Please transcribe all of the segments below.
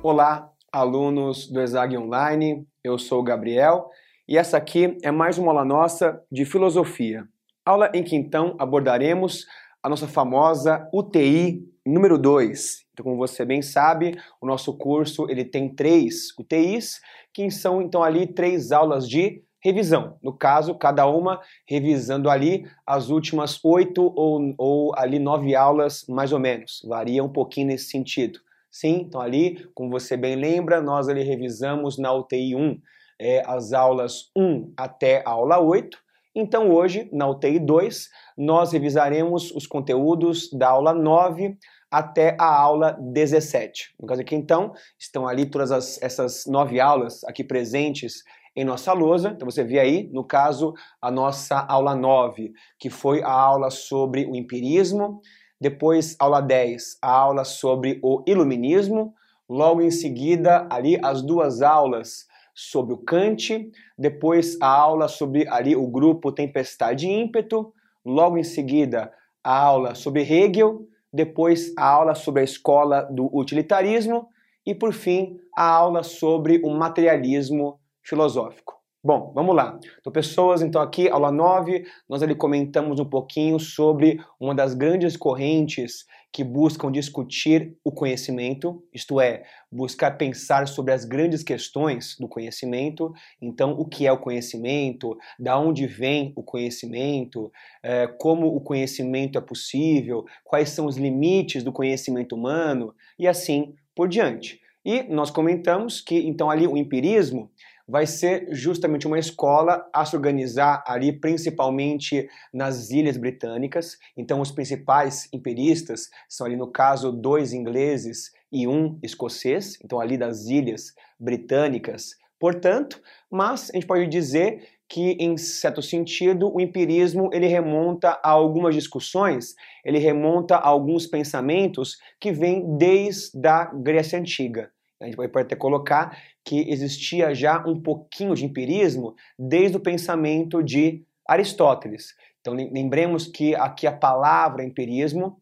Olá, alunos do ESAG Online, eu sou o Gabriel e essa aqui é mais uma aula nossa de filosofia. Aula em que então abordaremos a nossa famosa UTI número 2. Então, como você bem sabe, o nosso curso ele tem três UTIs, que são então ali três aulas de revisão. No caso, cada uma revisando ali as últimas oito ou, ou ali nove aulas, mais ou menos. Varia um pouquinho nesse sentido. Sim, então ali, como você bem lembra, nós ali revisamos na UTI 1 é, as aulas 1 até a aula 8. Então hoje, na UTI 2, nós revisaremos os conteúdos da aula 9 até a aula 17. No caso aqui, então, estão ali todas as, essas nove aulas aqui presentes em nossa lousa. Então você vê aí, no caso, a nossa aula 9, que foi a aula sobre o empirismo. Depois, aula 10, a aula sobre o iluminismo. Logo em seguida, ali as duas aulas sobre o Kant. Depois, a aula sobre ali o grupo Tempestade e Ímpeto. Logo em seguida, a aula sobre Hegel. Depois, a aula sobre a escola do utilitarismo. E, por fim, a aula sobre o materialismo filosófico. Bom, vamos lá. Então, pessoas, então aqui, aula 9, nós ali comentamos um pouquinho sobre uma das grandes correntes que buscam discutir o conhecimento, isto é, buscar pensar sobre as grandes questões do conhecimento. Então, o que é o conhecimento, da onde vem o conhecimento, é, como o conhecimento é possível, quais são os limites do conhecimento humano e assim por diante. E nós comentamos que, então, ali o empirismo vai ser justamente uma escola a se organizar ali principalmente nas ilhas britânicas. Então, os principais empiristas são ali, no caso, dois ingleses e um escocês, então ali das ilhas britânicas. Portanto, mas a gente pode dizer que, em certo sentido, o empirismo ele remonta a algumas discussões, ele remonta a alguns pensamentos que vêm desde a Grécia Antiga. A gente pode até colocar que existia já um pouquinho de empirismo desde o pensamento de Aristóteles. Então lembremos que aqui a palavra empirismo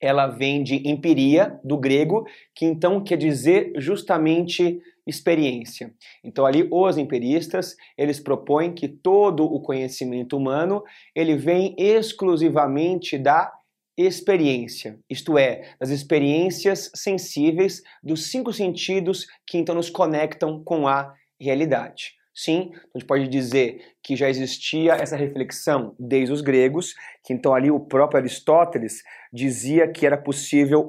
ela vem de empiria, do grego, que então quer dizer justamente experiência. Então ali os empiristas, eles propõem que todo o conhecimento humano, ele vem exclusivamente da experiência, isto é, das experiências sensíveis dos cinco sentidos que então nos conectam com a realidade. Sim, a gente pode dizer que já existia essa reflexão desde os gregos, que então ali o próprio Aristóteles dizia que era possível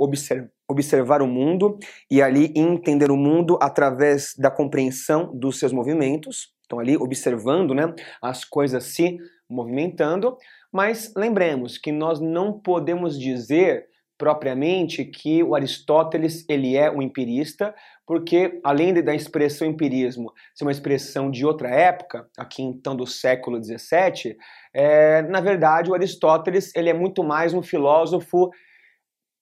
observar o mundo e ali entender o mundo através da compreensão dos seus movimentos. Então ali observando, né, as coisas se movimentando, mas lembremos que nós não podemos dizer propriamente que o Aristóteles ele é um empirista, porque além da expressão empirismo ser uma expressão de outra época, aqui então do século XVII, é, na verdade o Aristóteles ele é muito mais um filósofo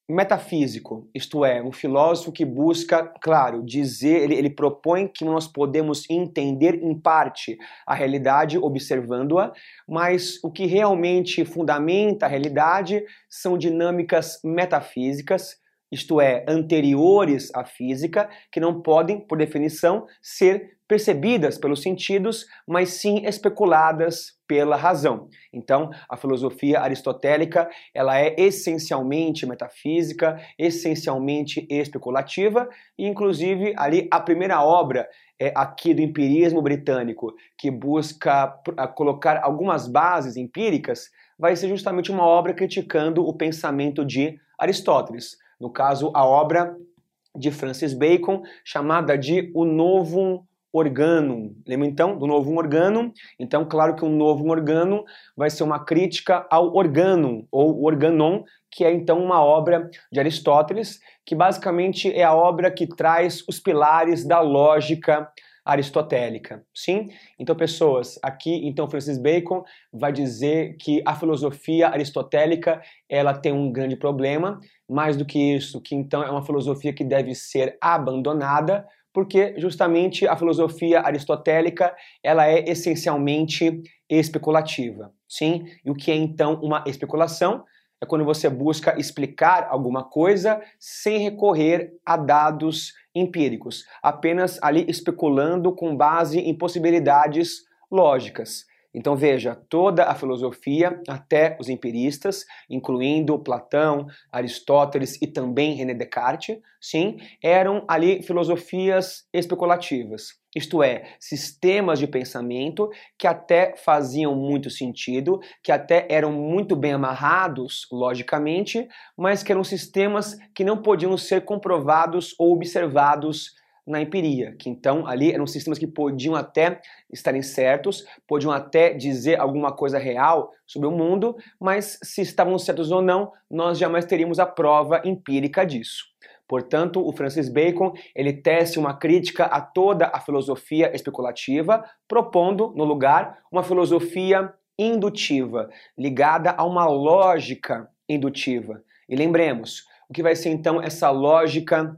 metafísico, isto é, um filósofo que busca, claro, dizer, ele, ele propõe que nós podemos entender em parte a realidade observando-a, mas o que realmente fundamenta a realidade são dinâmicas metafísicas, isto é, anteriores à física, que não podem, por definição, ser percebidas pelos sentidos, mas sim especuladas pela razão. Então, a filosofia aristotélica, ela é essencialmente metafísica, essencialmente especulativa, e inclusive ali a primeira obra é aqui do empirismo britânico, que busca colocar algumas bases empíricas, vai ser justamente uma obra criticando o pensamento de Aristóteles. No caso, a obra de Francis Bacon, chamada de O Novum organum. Lembra então do novo organum? Então, claro que um novo organum vai ser uma crítica ao organum ou organon, que é então uma obra de Aristóteles, que basicamente é a obra que traz os pilares da lógica aristotélica, sim? Então, pessoas, aqui, então, Francis Bacon vai dizer que a filosofia aristotélica, ela tem um grande problema, mais do que isso, que então é uma filosofia que deve ser abandonada, porque justamente a filosofia aristotélica ela é essencialmente especulativa, sim? E o que é então uma especulação? É quando você busca explicar alguma coisa sem recorrer a dados empíricos, apenas ali especulando com base em possibilidades lógicas. Então veja, toda a filosofia, até os empiristas, incluindo Platão, Aristóteles e também René Descartes, sim, eram ali filosofias especulativas. Isto é, sistemas de pensamento que até faziam muito sentido, que até eram muito bem amarrados, logicamente, mas que eram sistemas que não podiam ser comprovados ou observados na empiria, que então ali eram sistemas que podiam até estarem certos, podiam até dizer alguma coisa real sobre o mundo, mas se estavam certos ou não, nós jamais teríamos a prova empírica disso. Portanto, o Francis Bacon ele tece uma crítica a toda a filosofia especulativa, propondo no lugar uma filosofia indutiva, ligada a uma lógica indutiva. E lembremos, o que vai ser então essa lógica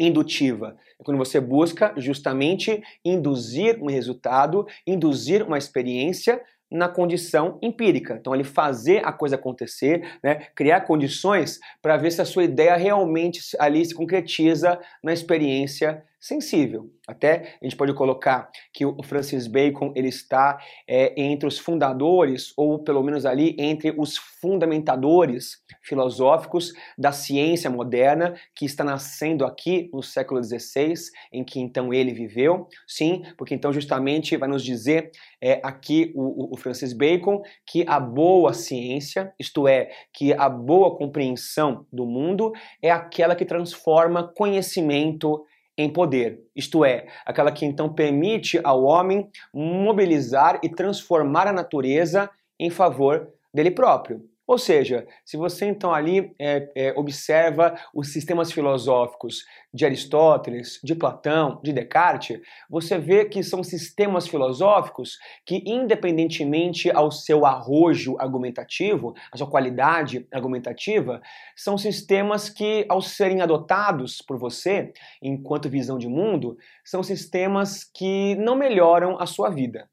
indutiva. É quando você busca justamente induzir um resultado, induzir uma experiência na condição empírica. Então, ele fazer a coisa acontecer, né, criar condições para ver se a sua ideia realmente ali se concretiza na experiência sensível. Até a gente pode colocar que o Francis Bacon ele está é, entre os fundadores, ou pelo menos ali entre os fundamentadores filosóficos da ciência moderna que está nascendo aqui no século XVI, em que então ele viveu. Sim, porque então justamente vai nos dizer é, aqui o, o Francis Bacon que a boa ciência, isto é, que a boa compreensão do mundo é aquela que transforma conhecimento em poder, isto é, aquela que então permite ao homem mobilizar e transformar a natureza em favor dele próprio. Ou seja, se você então ali é, é, observa os sistemas filosóficos de Aristóteles, de Platão, de Descartes, você vê que são sistemas filosóficos que, independentemente ao seu arrojo argumentativo, a sua qualidade argumentativa, são sistemas que, ao serem adotados por você, enquanto visão de mundo, são sistemas que não melhoram a sua vida.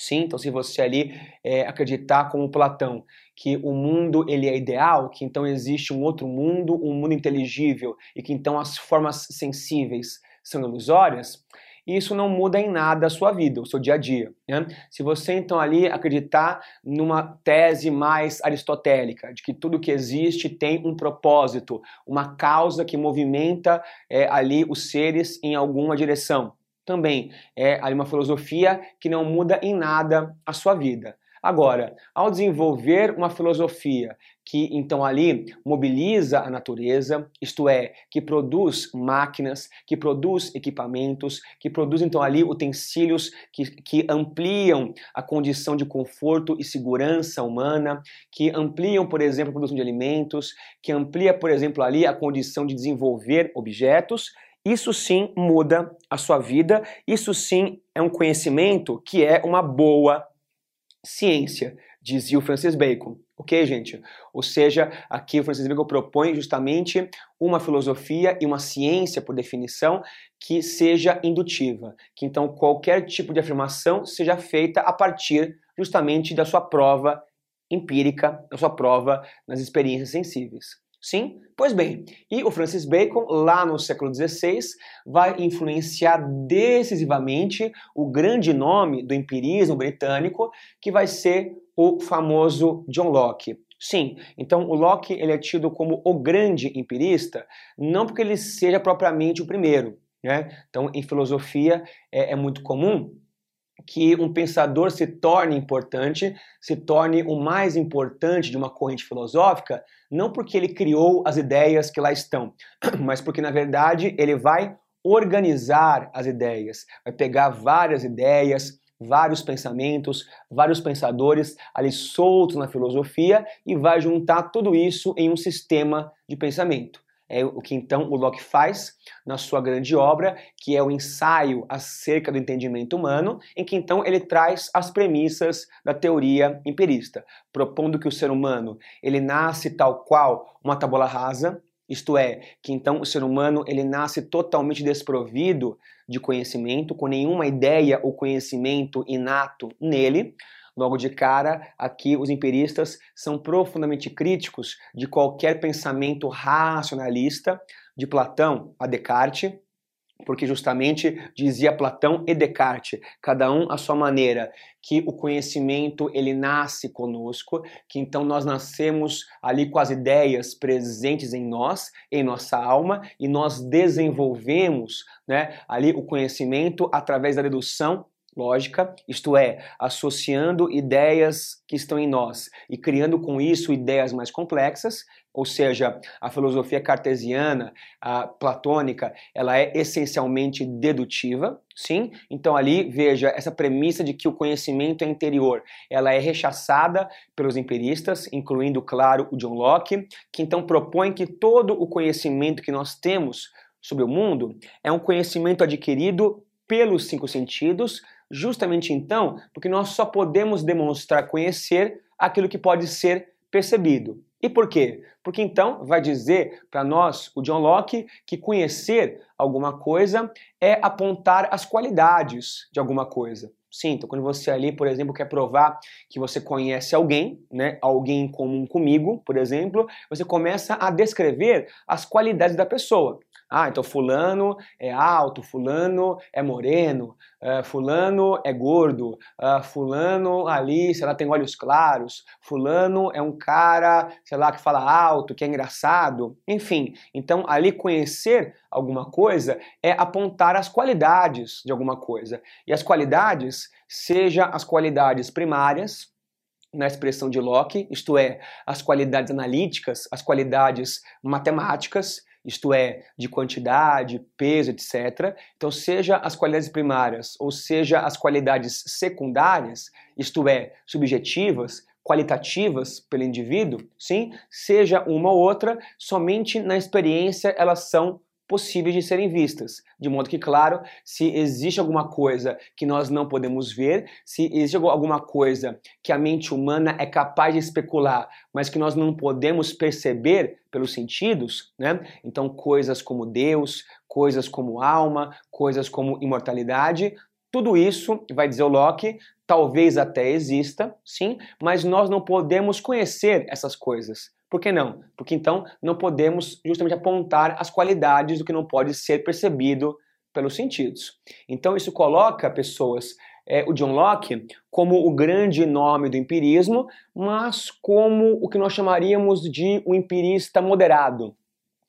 Sim, então se você ali é, acreditar como Platão que o mundo ele é ideal, que então existe um outro mundo, um mundo inteligível e que então as formas sensíveis são ilusórias, isso não muda em nada a sua vida, o seu dia a dia. Né? Se você então ali acreditar numa tese mais aristotélica, de que tudo que existe tem um propósito, uma causa que movimenta é, ali os seres em alguma direção, também é uma filosofia que não muda em nada a sua vida. Agora, ao desenvolver uma filosofia que então ali mobiliza a natureza, isto é, que produz máquinas, que produz equipamentos, que produz então ali utensílios que, que ampliam a condição de conforto e segurança humana, que ampliam, por exemplo, a produção de alimentos, que amplia, por exemplo, ali a condição de desenvolver objetos, isso sim muda a sua vida, isso sim é um conhecimento que é uma boa ciência, dizia o Francis Bacon. Ok, gente? Ou seja, aqui o Francis Bacon propõe justamente uma filosofia e uma ciência, por definição, que seja indutiva. Que então qualquer tipo de afirmação seja feita a partir justamente da sua prova empírica, da sua prova nas experiências sensíveis. Sim? Pois bem, e o Francis Bacon, lá no século XVI, vai influenciar decisivamente o grande nome do empirismo britânico, que vai ser o famoso John Locke. Sim, então o Locke ele é tido como o grande empirista, não porque ele seja propriamente o primeiro. Né? Então, em filosofia é, é muito comum que um pensador se torne importante, se torne o mais importante de uma corrente filosófica, não porque ele criou as ideias que lá estão, mas porque na verdade ele vai organizar as ideias, vai pegar várias ideias, vários pensamentos, vários pensadores ali soltos na filosofia e vai juntar tudo isso em um sistema de pensamento. É o que então o Locke faz na sua grande obra, que é o ensaio acerca do entendimento humano, em que então ele traz as premissas da teoria empirista, propondo que o ser humano ele nasce tal qual uma tábula rasa, isto é, que então o ser humano ele nasce totalmente desprovido de conhecimento, com nenhuma ideia ou conhecimento inato nele, Logo de cara, aqui os empiristas são profundamente críticos de qualquer pensamento racionalista, de Platão a Descartes, porque justamente dizia Platão e Descartes, cada um à sua maneira, que o conhecimento ele nasce conosco, que então nós nascemos ali com as ideias presentes em nós, em nossa alma, e nós desenvolvemos, né, ali o conhecimento através da dedução lógica, isto é, associando ideias que estão em nós e criando com isso ideias mais complexas, ou seja, a filosofia cartesiana, a platônica, ela é essencialmente dedutiva, sim? Então ali, veja, essa premissa de que o conhecimento é interior, ela é rechaçada pelos empiristas, incluindo, claro, o John Locke, que então propõe que todo o conhecimento que nós temos sobre o mundo é um conhecimento adquirido pelos cinco sentidos, justamente então porque nós só podemos demonstrar conhecer aquilo que pode ser percebido. E por quê? Porque então vai dizer para nós, o John Locke, que conhecer alguma coisa é apontar as qualidades de alguma coisa. Sim, então quando você ali, por exemplo, quer provar que você conhece alguém, né, alguém comum comigo, por exemplo, você começa a descrever as qualidades da pessoa. Ah, então fulano é alto, fulano é moreno, uh, fulano é gordo, uh, fulano ali, sei lá, tem olhos claros, fulano é um cara, sei lá, que fala alto, que é engraçado, enfim. Então, ali conhecer alguma coisa é apontar as qualidades de alguma coisa. E as qualidades, seja as qualidades primárias, na expressão de Locke, isto é, as qualidades analíticas, as qualidades matemáticas, isto é, de quantidade, peso, etc. Então, seja as qualidades primárias ou seja as qualidades secundárias, isto é, subjetivas, qualitativas pelo indivíduo, sim, seja uma ou outra, somente na experiência elas são possíveis de serem vistas. De modo que, claro, se existe alguma coisa que nós não podemos ver, se existe alguma coisa que a mente humana é capaz de especular, mas que nós não podemos perceber pelos sentidos, né? Então, coisas como Deus, coisas como alma, coisas como imortalidade, tudo isso, vai dizer o Locke, talvez até exista, sim, mas nós não podemos conhecer essas coisas. Por que não? Porque então não podemos justamente apontar as qualidades do que não pode ser percebido pelos sentidos. Então isso coloca pessoas, é, o John Locke, como o grande nome do empirismo, mas como o que nós chamaríamos de um empirista moderado.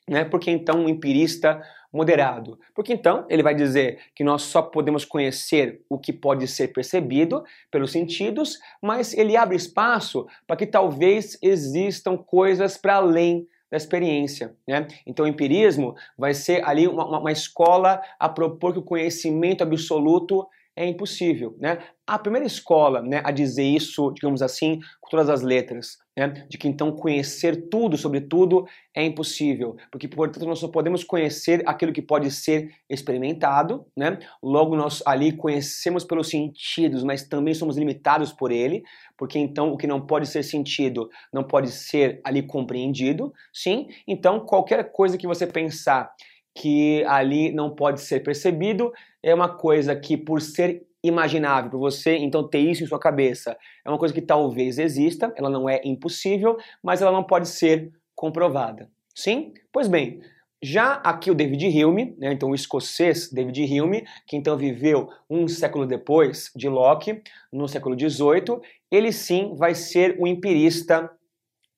Né? Porque então um empirista moderado. Porque então ele vai dizer que nós só podemos conhecer o que pode ser percebido pelos sentidos, mas ele abre espaço para que talvez existam coisas para além da experiência. Né? Então, o empirismo vai ser ali uma, uma escola a propor que o conhecimento absoluto é impossível. Né? A primeira escola né, a dizer isso, digamos assim, com todas as letras, né, de que então conhecer tudo sobre tudo é impossível, porque portanto nós só podemos conhecer aquilo que pode ser experimentado, né? logo nós ali conhecemos pelos sentidos, mas também somos limitados por ele, porque então o que não pode ser sentido não pode ser ali compreendido, sim? Então qualquer coisa que você pensar que ali não pode ser percebido, é uma coisa que, por ser imaginável, para você então ter isso em sua cabeça, é uma coisa que talvez exista, ela não é impossível, mas ela não pode ser comprovada. Sim? Pois bem, já aqui o David Hume, né, então o escocês David Hume, que então viveu um século depois de Locke, no século XVIII, ele sim vai ser o empirista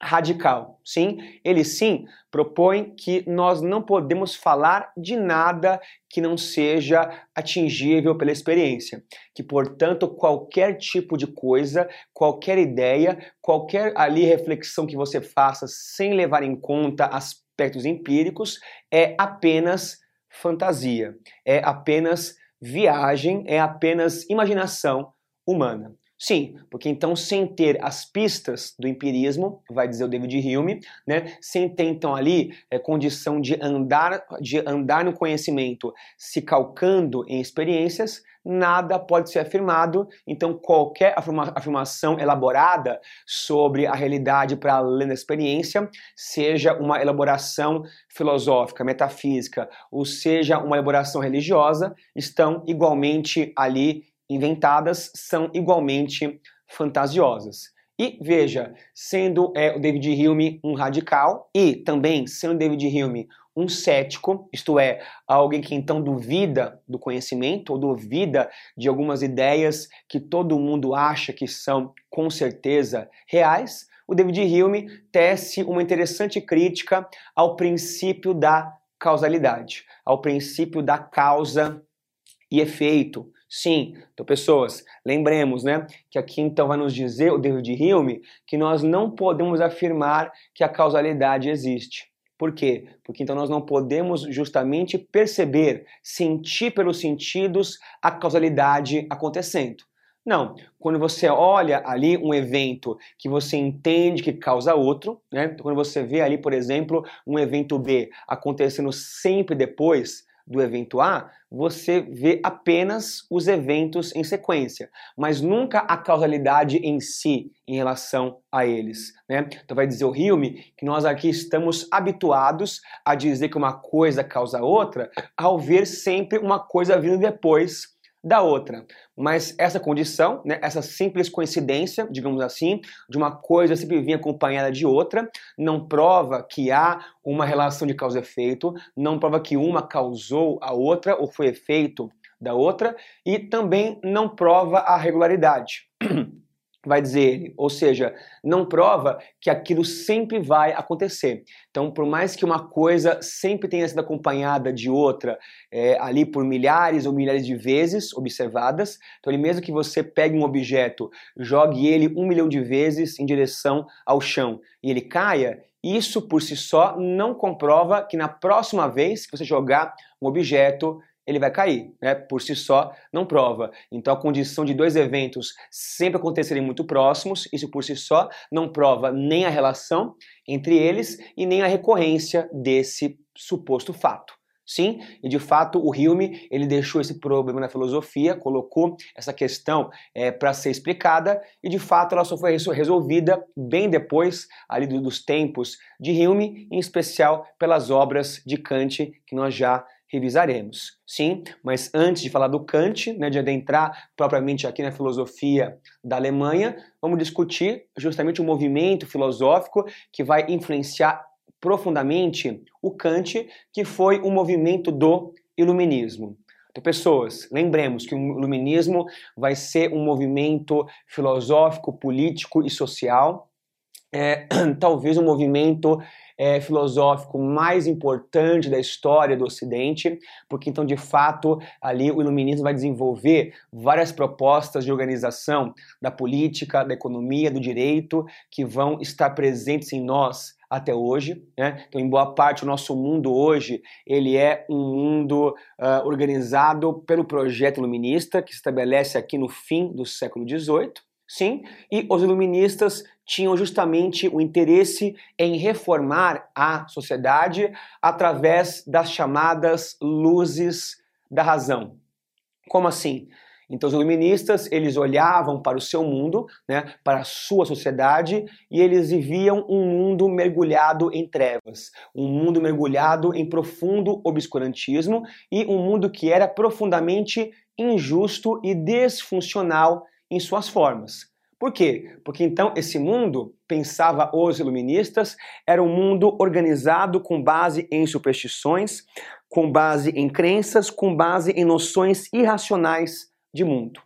radical. Sim, ele sim propõe que nós não podemos falar de nada que não seja atingível pela experiência, que portanto qualquer tipo de coisa, qualquer ideia, qualquer ali reflexão que você faça sem levar em conta aspectos empíricos é apenas fantasia, é apenas viagem, é apenas imaginação humana. Sim, porque então sem ter as pistas do empirismo, vai dizer o David Hume, né, sem ter então ali é, condição de andar, de andar no conhecimento, se calcando em experiências, nada pode ser afirmado. Então qualquer afirma, afirmação elaborada sobre a realidade para além da experiência, seja uma elaboração filosófica, metafísica, ou seja uma elaboração religiosa, estão igualmente ali inventadas são igualmente fantasiosas. E veja, sendo é, o David Hume um radical e também sendo David Hume um cético, isto é, alguém que então duvida do conhecimento ou duvida de algumas ideias que todo mundo acha que são com certeza reais, o David Hume tece uma interessante crítica ao princípio da causalidade, ao princípio da causa e efeito. Sim, então pessoas, lembremos, né, que aqui então vai nos dizer o David Hume que nós não podemos afirmar que a causalidade existe. Por quê? Porque então nós não podemos justamente perceber, sentir pelos sentidos a causalidade acontecendo. Não, quando você olha ali um evento que você entende que causa outro, né? Quando você vê ali, por exemplo, um evento B acontecendo sempre depois, do evento A, você vê apenas os eventos em sequência, mas nunca a causalidade em si em relação a eles. Né? Então vai dizer o Hume que nós aqui estamos habituados a dizer que uma coisa causa outra ao ver sempre uma coisa vindo depois da outra. Mas essa condição, né, essa simples coincidência, digamos assim, de uma coisa sempre vir acompanhada de outra, não prova que há uma relação de causa e efeito, não prova que uma causou a outra ou foi efeito da outra, e também não prova a regularidade. vai dizer ele, ou seja, não prova que aquilo sempre vai acontecer. Então, por mais que uma coisa sempre tenha sido acompanhada de outra é, ali por milhares ou milhares de vezes observadas, então ele mesmo que você pegue um objeto, jogue ele um milhão de vezes em direção ao chão e ele caia, isso por si só não comprova que na próxima vez que você jogar um objeto ele vai cair, né? Por si só não prova. Então a condição de dois eventos sempre acontecerem muito próximos, isso por si só não prova nem a relação entre eles e nem a recorrência desse suposto fato. Sim, e de fato o Hume ele deixou esse problema na filosofia, colocou essa questão é, para ser explicada e de fato ela só foi resolvida bem depois ali dos tempos de Hume, em especial pelas obras de Kant que nós já revisaremos. Sim, mas antes de falar do Kant, né, de adentrar propriamente aqui na filosofia da Alemanha, vamos discutir justamente o movimento filosófico que vai influenciar profundamente o Kant, que foi o movimento do iluminismo. Então, pessoas, lembremos que o iluminismo vai ser um movimento filosófico, político e social, é, talvez um movimento é, filosófico mais importante da história do Ocidente, porque então de fato ali o iluminismo vai desenvolver várias propostas de organização da política, da economia, do direito que vão estar presentes em nós até hoje. Né? Então, em boa parte, o nosso mundo hoje ele é um mundo uh, organizado pelo projeto iluminista que se estabelece aqui no fim do século XVIII. Sim, e os iluministas tinham justamente o interesse em reformar a sociedade através das chamadas luzes da razão. Como assim? Então os iluministas, eles olhavam para o seu mundo, né, para a sua sociedade, e eles viviam um mundo mergulhado em trevas, um mundo mergulhado em profundo obscurantismo e um mundo que era profundamente injusto e desfuncional em suas formas. Por quê? Porque então esse mundo, pensava os iluministas, era um mundo organizado com base em superstições, com base em crenças, com base em noções irracionais de mundo.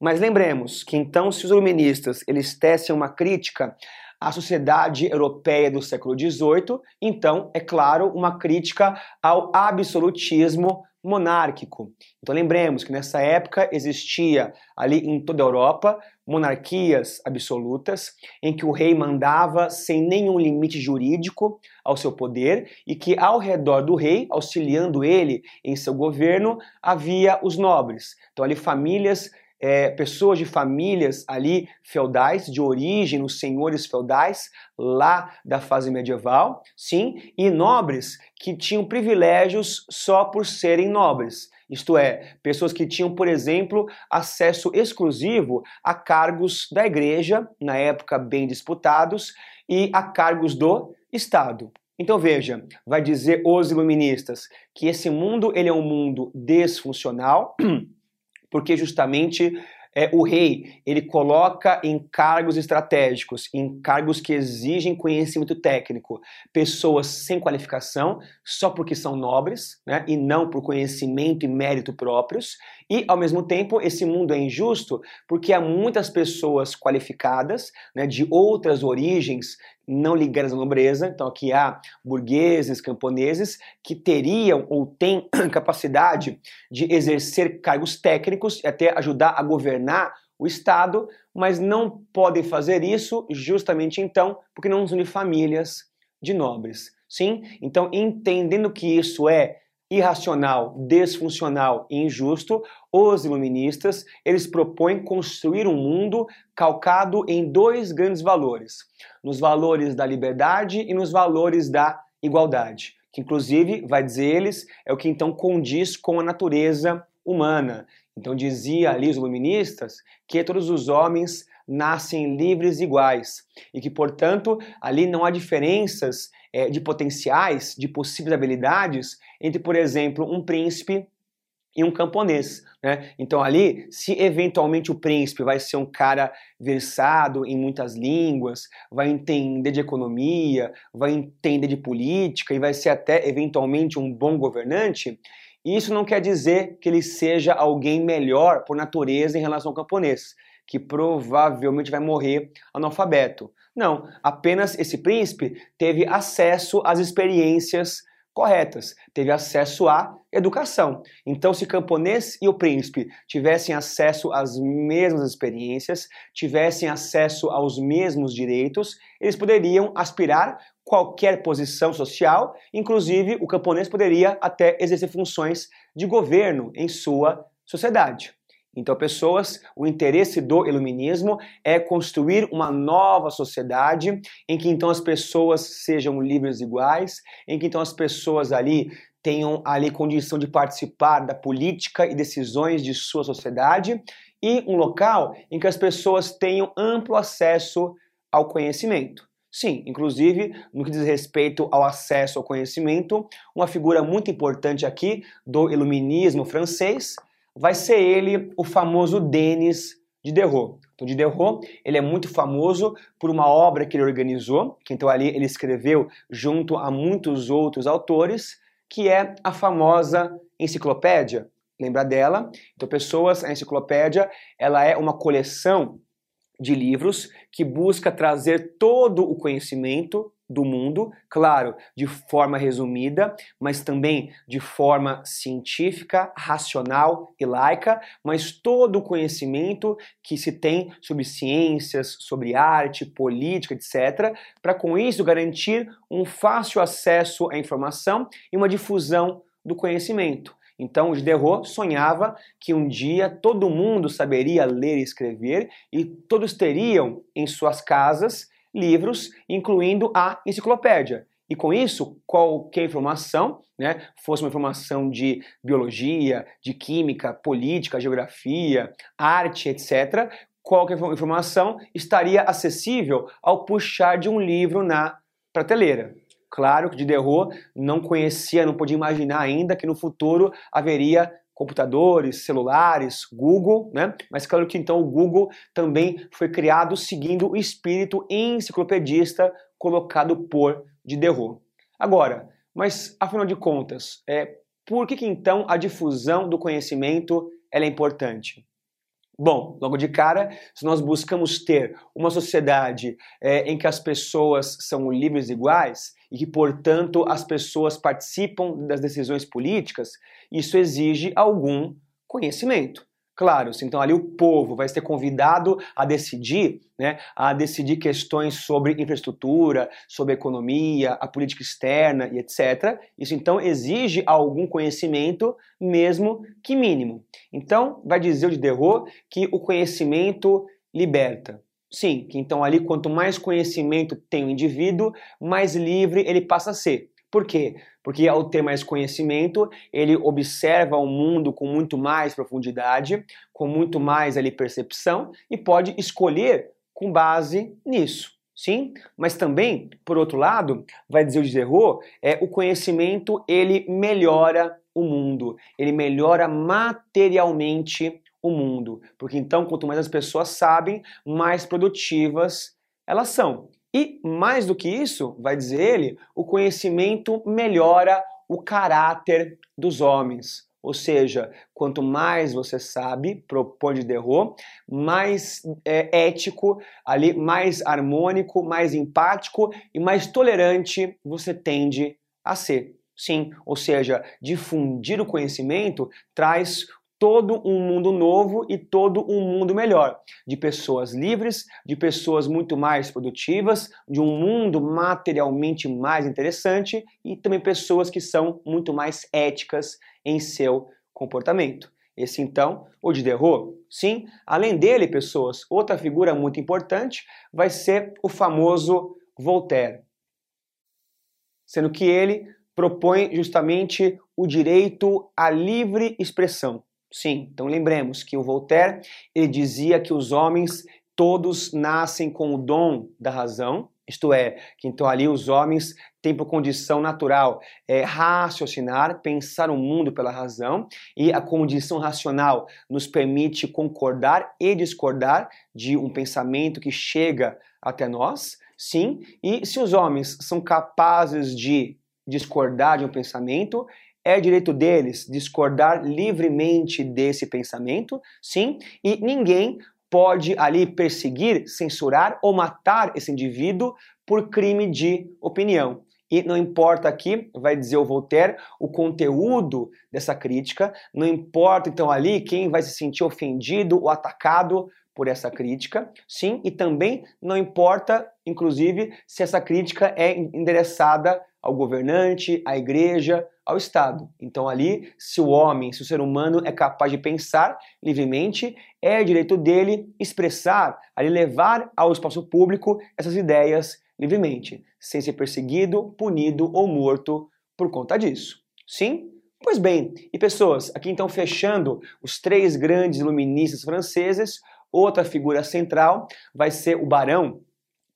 Mas lembremos que então se os iluministas eles tecem uma crítica à sociedade europeia do século XVIII, então, é claro, uma crítica ao absolutismo monárquico. Então lembremos que nessa época existia ali em toda a Europa monarquias absolutas em que o rei mandava sem nenhum limite jurídico ao seu poder e que ao redor do rei, auxiliando ele em seu governo, havia os nobres. Então ali famílias é, pessoas de famílias ali feudais, de origem nos senhores feudais, lá da fase medieval, sim, e nobres que tinham privilégios só por serem nobres. Isto é, pessoas que tinham, por exemplo, acesso exclusivo a cargos da igreja, na época bem disputados, e a cargos do Estado. Então veja, vai dizer os iluministas que esse mundo ele é um mundo desfuncional, porque justamente é, o rei ele coloca em cargos estratégicos, em cargos que exigem conhecimento técnico, pessoas sem qualificação, só porque são nobres, né, e não por conhecimento e mérito próprios. E, ao mesmo tempo, esse mundo é injusto porque há muitas pessoas qualificadas, né, de outras origens, não ligadas à nobreza, então aqui há burgueses, camponeses, que teriam ou têm capacidade de exercer cargos técnicos e até ajudar a governar o Estado, mas não podem fazer isso justamente então porque não são de famílias de nobres. Sim? Então, entendendo que isso é irracional, desfuncional e injusto, os iluministas, eles propõem construir um mundo calcado em dois grandes valores, nos valores da liberdade e nos valores da igualdade, que inclusive, vai dizer eles, é o que então condiz com a natureza humana. Então dizia ali os iluministas que todos os homens nascem livres e iguais e que, portanto, ali não há diferenças é, de potenciais, de possíveis habilidades entre, por exemplo, um príncipe e um camponês. Né? Então, ali, se eventualmente o príncipe vai ser um cara versado em muitas línguas, vai entender de economia, vai entender de política e vai ser até eventualmente um bom governante, isso não quer dizer que ele seja alguém melhor por natureza em relação ao camponês, que provavelmente vai morrer analfabeto. Não, apenas esse príncipe teve acesso às experiências corretas, teve acesso à educação. Então, se camponês e o príncipe tivessem acesso às mesmas experiências, tivessem acesso aos mesmos direitos, eles poderiam aspirar qualquer posição social, inclusive o camponês poderia até exercer funções de governo em sua sociedade. Então, pessoas, o interesse do iluminismo é construir uma nova sociedade em que então as pessoas sejam livres e iguais, em que então as pessoas ali tenham ali condição de participar da política e decisões de sua sociedade e um local em que as pessoas tenham amplo acesso ao conhecimento. Sim, inclusive no que diz respeito ao acesso ao conhecimento, uma figura muito importante aqui do iluminismo francês vai ser ele o famoso Denis Diderot. Então, Diderot ele é muito famoso por uma obra que ele organizou, que então ali ele escreveu junto a muitos outros autores, que é a famosa enciclopédia. Lembra dela? Então, pessoas, a enciclopédia, ela é uma coleção de livros que busca trazer todo o conhecimento do mundo, claro, de forma resumida, mas também de forma científica, racional e laica, mas todo o conhecimento que se tem sobre ciências, sobre arte, política, etc., para com isso garantir um fácil acesso à informação e uma difusão do conhecimento. Então, Diderot sonhava que um dia todo mundo saberia ler e escrever e todos teriam em suas casas livros, incluindo a enciclopédia. E com isso, qualquer informação, né, fosse uma informação de biologia, de química, política, geografia, arte, etc., qualquer informação estaria acessível ao puxar de um livro na prateleira. Claro que Diderot não conhecia, não podia imaginar ainda que no futuro haveria computadores, celulares, Google, né? Mas claro que então o Google também foi criado seguindo o espírito enciclopedista colocado por Diderot. Agora, mas afinal de contas, é, por que, que então a difusão do conhecimento é importante? Bom, logo de cara, se nós buscamos ter uma sociedade é, em que as pessoas são livres e iguais e que, portanto, as pessoas participam das decisões políticas, isso exige algum conhecimento. Claro, se então ali o povo vai ser convidado a decidir, né, a decidir questões sobre infraestrutura, sobre economia, a política externa e etc. Isso então exige algum conhecimento, mesmo que mínimo. Então, vai dizer o Diderot que o conhecimento liberta. Sim, que então ali quanto mais conhecimento tem o indivíduo, mais livre ele passa a ser. Por quê? Porque ao ter mais conhecimento, ele observa o mundo com muito mais profundidade, com muito mais ali percepção e pode escolher com base nisso. Sim, mas também, por outro lado, vai dizer o Diderot, é o conhecimento ele melhora o mundo, ele melhora materialmente o mundo. Porque então, quanto mais as pessoas sabem, mais produtivas elas são. E mais do que isso, vai dizer ele, o conhecimento melhora o caráter dos homens. Ou seja, quanto mais você sabe, propõe de derro, mais é, ético, ali, mais harmônico, mais empático e mais tolerante você tende a ser. Sim, ou seja, difundir o conhecimento traz todo um mundo novo e todo um mundo melhor, de pessoas livres, de pessoas muito mais produtivas, de um mundo materialmente mais interessante e também pessoas que são muito mais éticas em seu comportamento. Esse então, o Diderot, sim, além dele, pessoas, outra figura muito importante vai ser o famoso Voltaire. Sendo que ele propõe justamente o direito à livre expressão. Sim, então lembremos que o Voltaire ele dizia que os homens todos nascem com o dom da razão, isto é, que então ali os homens têm por condição natural é, raciocinar, pensar o mundo pela razão, e a condição racional nos permite concordar e discordar de um pensamento que chega até nós, sim, e se os homens são capazes de discordar de um pensamento, é direito deles discordar livremente desse pensamento, sim, e ninguém pode ali perseguir, censurar ou matar esse indivíduo por crime de opinião. E não importa aqui, vai dizer o Voltaire, o conteúdo dessa crítica, não importa então ali quem vai se sentir ofendido ou atacado por essa crítica, sim, e também não importa, inclusive, se essa crítica é endereçada ao governante, à igreja, ao Estado. Então, ali, se o homem, se o ser humano é capaz de pensar livremente, é direito dele expressar, ali levar ao espaço público essas ideias livremente, sem ser perseguido, punido ou morto por conta disso. Sim? Pois bem, e pessoas, aqui então fechando os três grandes iluministas franceses, outra figura central vai ser o Barão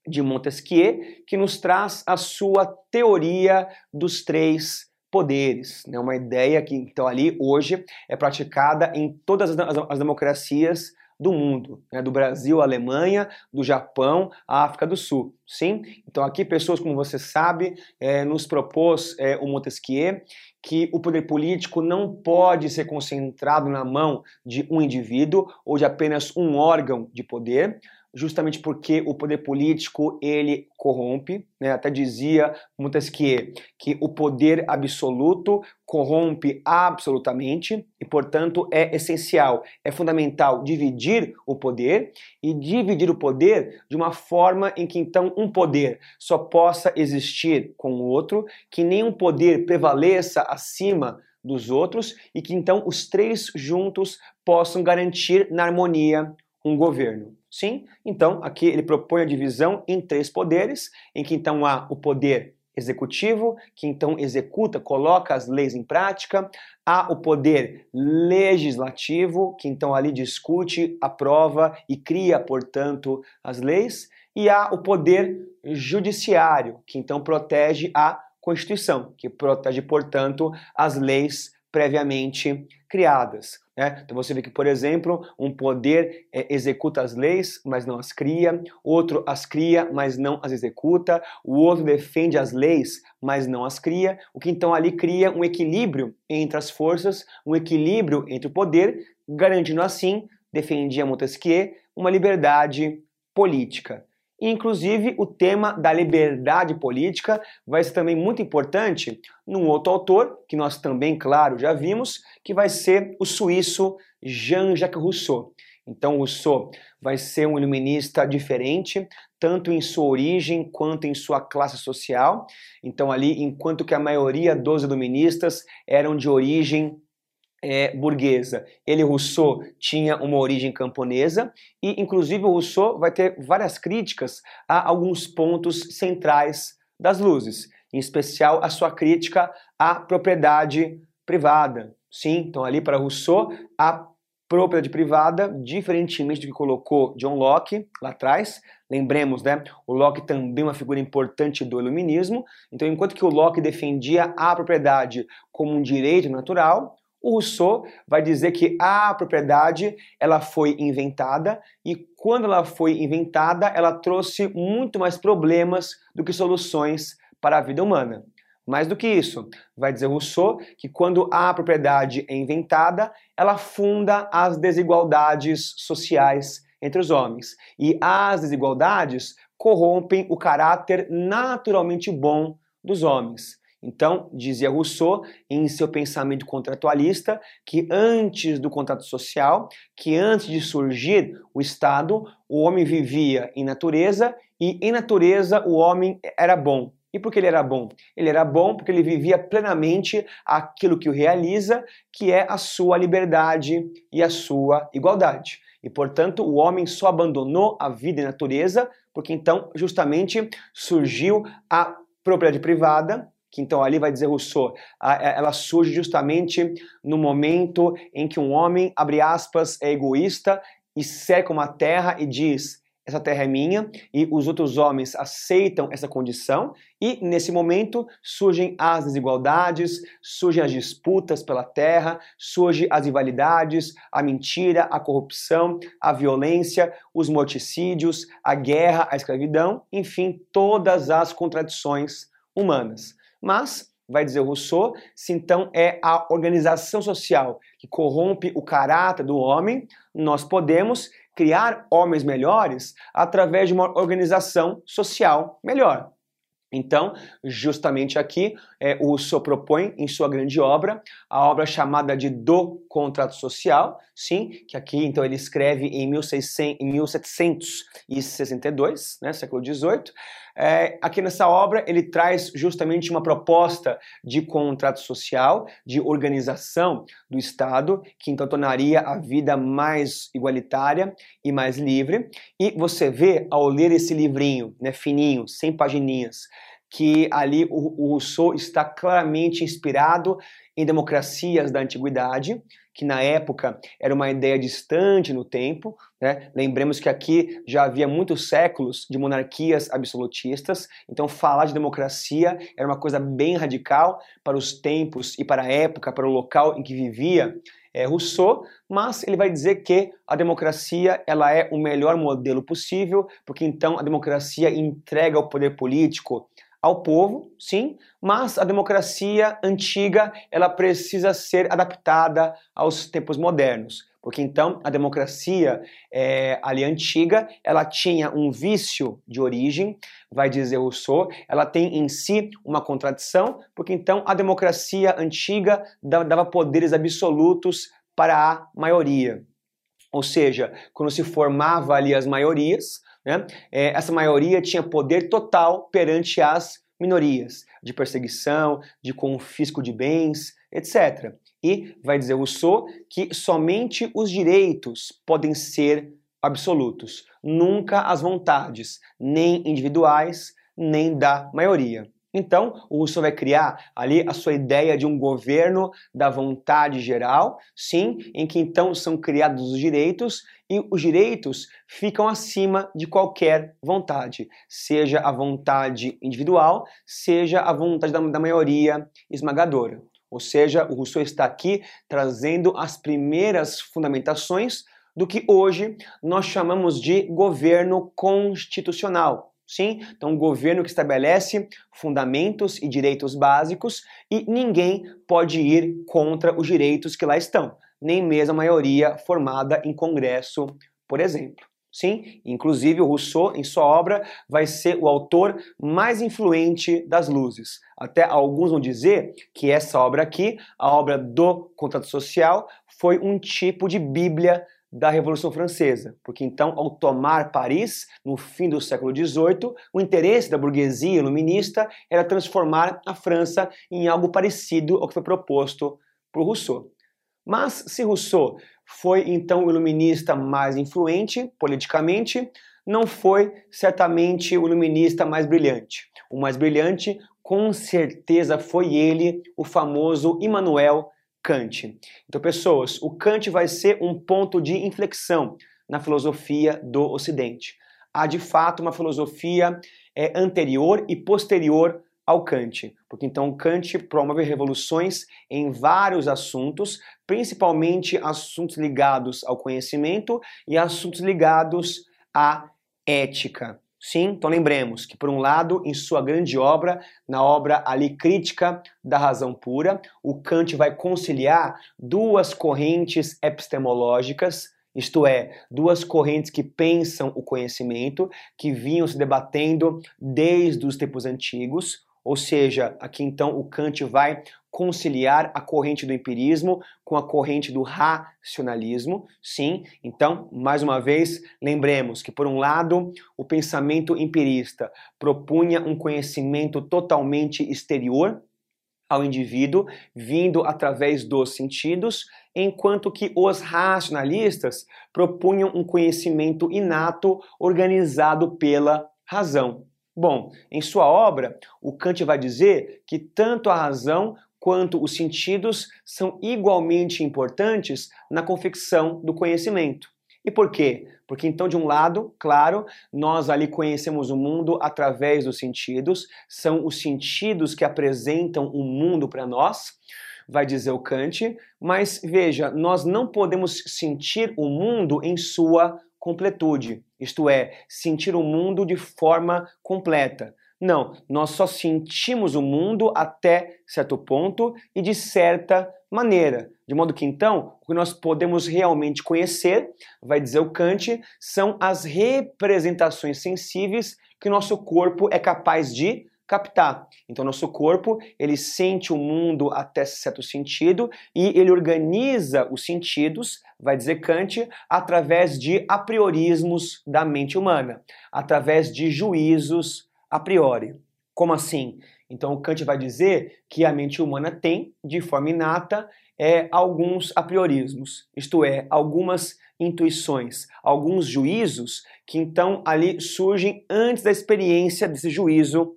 de Montesquieu, que nos traz a sua teoria dos três poderes, né? uma ideia que então ali hoje é praticada em todas as, as democracias do mundo, né? do Brasil, Alemanha, do Japão, África do Sul, sim? Então aqui pessoas, como você sabe, é, nos propôs é, o Montesquieu que o poder político não pode ser concentrado na mão de um indivíduo ou de apenas um órgão de poder, justamente porque o poder político ele corrompe, né? até dizia Montesquieu que o poder absoluto corrompe absolutamente e, portanto, é essencial, é fundamental dividir o poder e dividir o poder de uma forma em que então um poder só possa existir com o outro, que nenhum poder prevaleça acima dos outros e que então os três juntos possam garantir na harmonia um governo. Sim, então aqui ele propõe a divisão em três poderes, em que então há o poder executivo, que então executa, coloca as leis em prática, há o poder legislativo, que então ali discute, aprova e cria, portanto, as leis, e há o poder judiciário, que então protege a Constituição, que protege, portanto, as leis previamente criadas. Né? Então você vê que, por exemplo, um poder é, executa as leis, mas não as cria, outro as cria, mas não as executa, o outro defende as leis, mas não as cria, o que então ali cria um equilíbrio entre as forças, um equilíbrio entre o poder, garantindo assim, defendia Montesquieu, uma liberdade política. Inclusive, o tema da liberdade política vai ser também muito importante num outro autor, que nós também, claro, já vimos, que vai ser o suíço Jean-Jacques Rousseau. Então, Rousseau vai ser um iluminista diferente, tanto em sua origem quanto em sua classe social. Então, ali, enquanto que a maioria dos iluministas eram de origem é, burguesa. Ele, Rousseau, tinha uma origem camponesa e, inclusive, o Rousseau vai ter várias críticas a alguns pontos centrais das luzes, em especial a sua crítica à propriedade privada. Sim, então ali para Rousseau, a propriedade privada, diferentemente do que colocou John Locke lá atrás. Lembremos, né? O Locke também é uma figura importante do iluminismo. Então, enquanto que o Locke defendia a propriedade como um direito natural, O Rousseau vai dizer que a propriedade ela foi inventada e quando ela foi inventada, ela trouxe muito mais problemas do que soluções para a vida humana. Mais do que isso, vai dizer Rousseau que quando a propriedade é inventada, ela funda as desigualdades sociais entre os homens. E as desigualdades corrompem o caráter naturalmente bom dos homens. Então, dizia Rousseau em seu pensamento contratualista que antes do contrato social, que antes de surgir o Estado, o homem vivia em natureza e em natureza o homem era bom. E por que ele era bom? Ele era bom porque ele vivia plenamente aquilo que o realiza, que é a sua liberdade e a sua igualdade. E, portanto, o homem só abandonou a vida e natureza porque então justamente surgiu a propriedade privada, que então ali vai dizer Rousseau, ela surge justamente no momento em que um homem, abre aspas, é egoísta e cerca uma terra e diz: essa terra é minha, e os outros homens aceitam essa condição, e nesse momento surgem as desigualdades, surgem as disputas pela terra, surgem as rivalidades, a mentira, a corrupção, a violência, os morticídios, a guerra, a escravidão, enfim, todas as contradições humanas. Mas, vai dizer Rousseau, se então é a organização social que corrompe o caráter do homem, nós podemos criar homens melhores através de uma organização social melhor. Então, justamente aqui, é, o Rousseau propõe em sua grande obra, a obra chamada de Do Contrato Social, sim, que aqui então ele escreve em, 1600, em 1762, né, século XVIII. É, aqui nessa obra ele traz justamente uma proposta de contrato social, de organização do Estado, que então tornaria a vida mais igualitária e mais livre. E você vê ao ler esse livrinho, né, fininho, sem pagininhas, que ali o, o Rousseau está claramente inspirado em democracias da antiguidade, que na época era uma ideia distante no tempo. Né? Lembremos que aqui já havia muitos séculos de monarquias absolutistas, então falar de democracia era uma coisa bem radical para os tempos e para a época, para o local em que vivia é, Rousseau, mas ele vai dizer que a democracia ela é o melhor modelo possível, porque então a democracia entrega o poder político ao povo, sim, mas a democracia antiga ela precisa ser adaptada aos tempos modernos, porque então a democracia é, ali antiga ela tinha um vício de origem, vai dizer Rousseau, ela tem em si uma contradição, porque então a democracia antiga dava poderes absolutos para a maioria. Ou seja, quando se formava ali as maiorias, né? É, essa maioria tinha poder total perante as minorias, de perseguição, de confisco de bens, etc. E vai dizer Rousseau que somente os direitos podem ser absolutos, nunca as vontades, nem individuais, nem da maioria. Então, o Rousseau vai criar ali a sua ideia de um governo da vontade geral, sim, em que então são criados os direitos e os direitos ficam acima de qualquer vontade, seja a vontade individual, seja a vontade da, da maioria esmagadora. Ou seja, o Rousseau está aqui trazendo as primeiras fundamentações do que hoje nós chamamos de governo constitucional Sim, então um governo que estabelece fundamentos e direitos básicos e ninguém pode ir contra os direitos que lá estão, nem mesmo a maioria formada em Congresso, por exemplo. Sim, inclusive o Rousseau, em sua obra, vai ser o autor mais influente das luzes. Até alguns vão dizer que essa obra aqui, a obra do contrato social, foi um tipo de Bíblia da Revolução Francesa, porque então, ao tomar Paris, no fim do século XVIII, o interesse da burguesia iluminista era transformar a França em algo parecido ao que foi proposto por Rousseau. Mas se Rousseau foi então o iluminista mais influente politicamente, não foi certamente o iluminista mais brilhante. O mais brilhante, com certeza, foi ele, o famoso Immanuel Kant. Então, pessoas, o Kant vai ser um ponto de inflexão na filosofia do Ocidente. Há de fato uma filosofia é, anterior e posterior ao Kant, porque então Kant promove revoluções em vários assuntos, principalmente assuntos ligados ao conhecimento e assuntos ligados à ética. Sim, então lembremos que, por um lado, em sua grande obra, na obra ali Crítica da Razão Pura, o Kant vai conciliar duas correntes epistemológicas isto é, duas correntes que pensam o conhecimento, que vinham se debatendo desde os tempos antigos, ou seja, aqui então o Kant vai conciliar a corrente do empirismo com a corrente do racionalismo. Sim, então, mais uma vez, lembremos que, por um lado, o pensamento empirista propunha um conhecimento totalmente exterior ao indivíduo, vindo através dos sentidos, enquanto que os racionalistas propunham um conhecimento inato organizado pela razão. Bom, em sua obra, o Kant vai dizer que tanto a razão quanto os sentidos são igualmente importantes na confecção do conhecimento. E por quê? Porque então, de um lado, claro, nós ali conhecemos o mundo através dos sentidos, são os sentidos que apresentam o mundo para nós, vai dizer o Kant, mas veja, nós não podemos sentir o mundo em sua completude, isto é, sentir o mundo de forma completa. Não, nós só sentimos o mundo até certo ponto e de certa maneira. De modo que então, o que nós podemos realmente conhecer, vai dizer o Kant, são as representações sensíveis que nosso corpo é capaz de captar. Então nosso corpo, ele sente o mundo até certo sentido e ele organiza os sentidos, vai dizer Kant, através de apriorismos da mente humana, através de juízos a priori. Como assim? Então Kant vai dizer que a mente humana tem, de forma inata, é, alguns apriorismos, isto é, algumas intuições, alguns juízos que então ali surgem antes da experiência desse juízo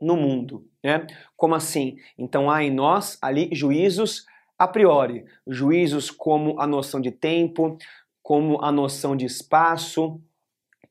no mundo. Né? Como assim? Então há em nós ali juízos a priori, juízos como a noção de tempo, como a noção de espaço,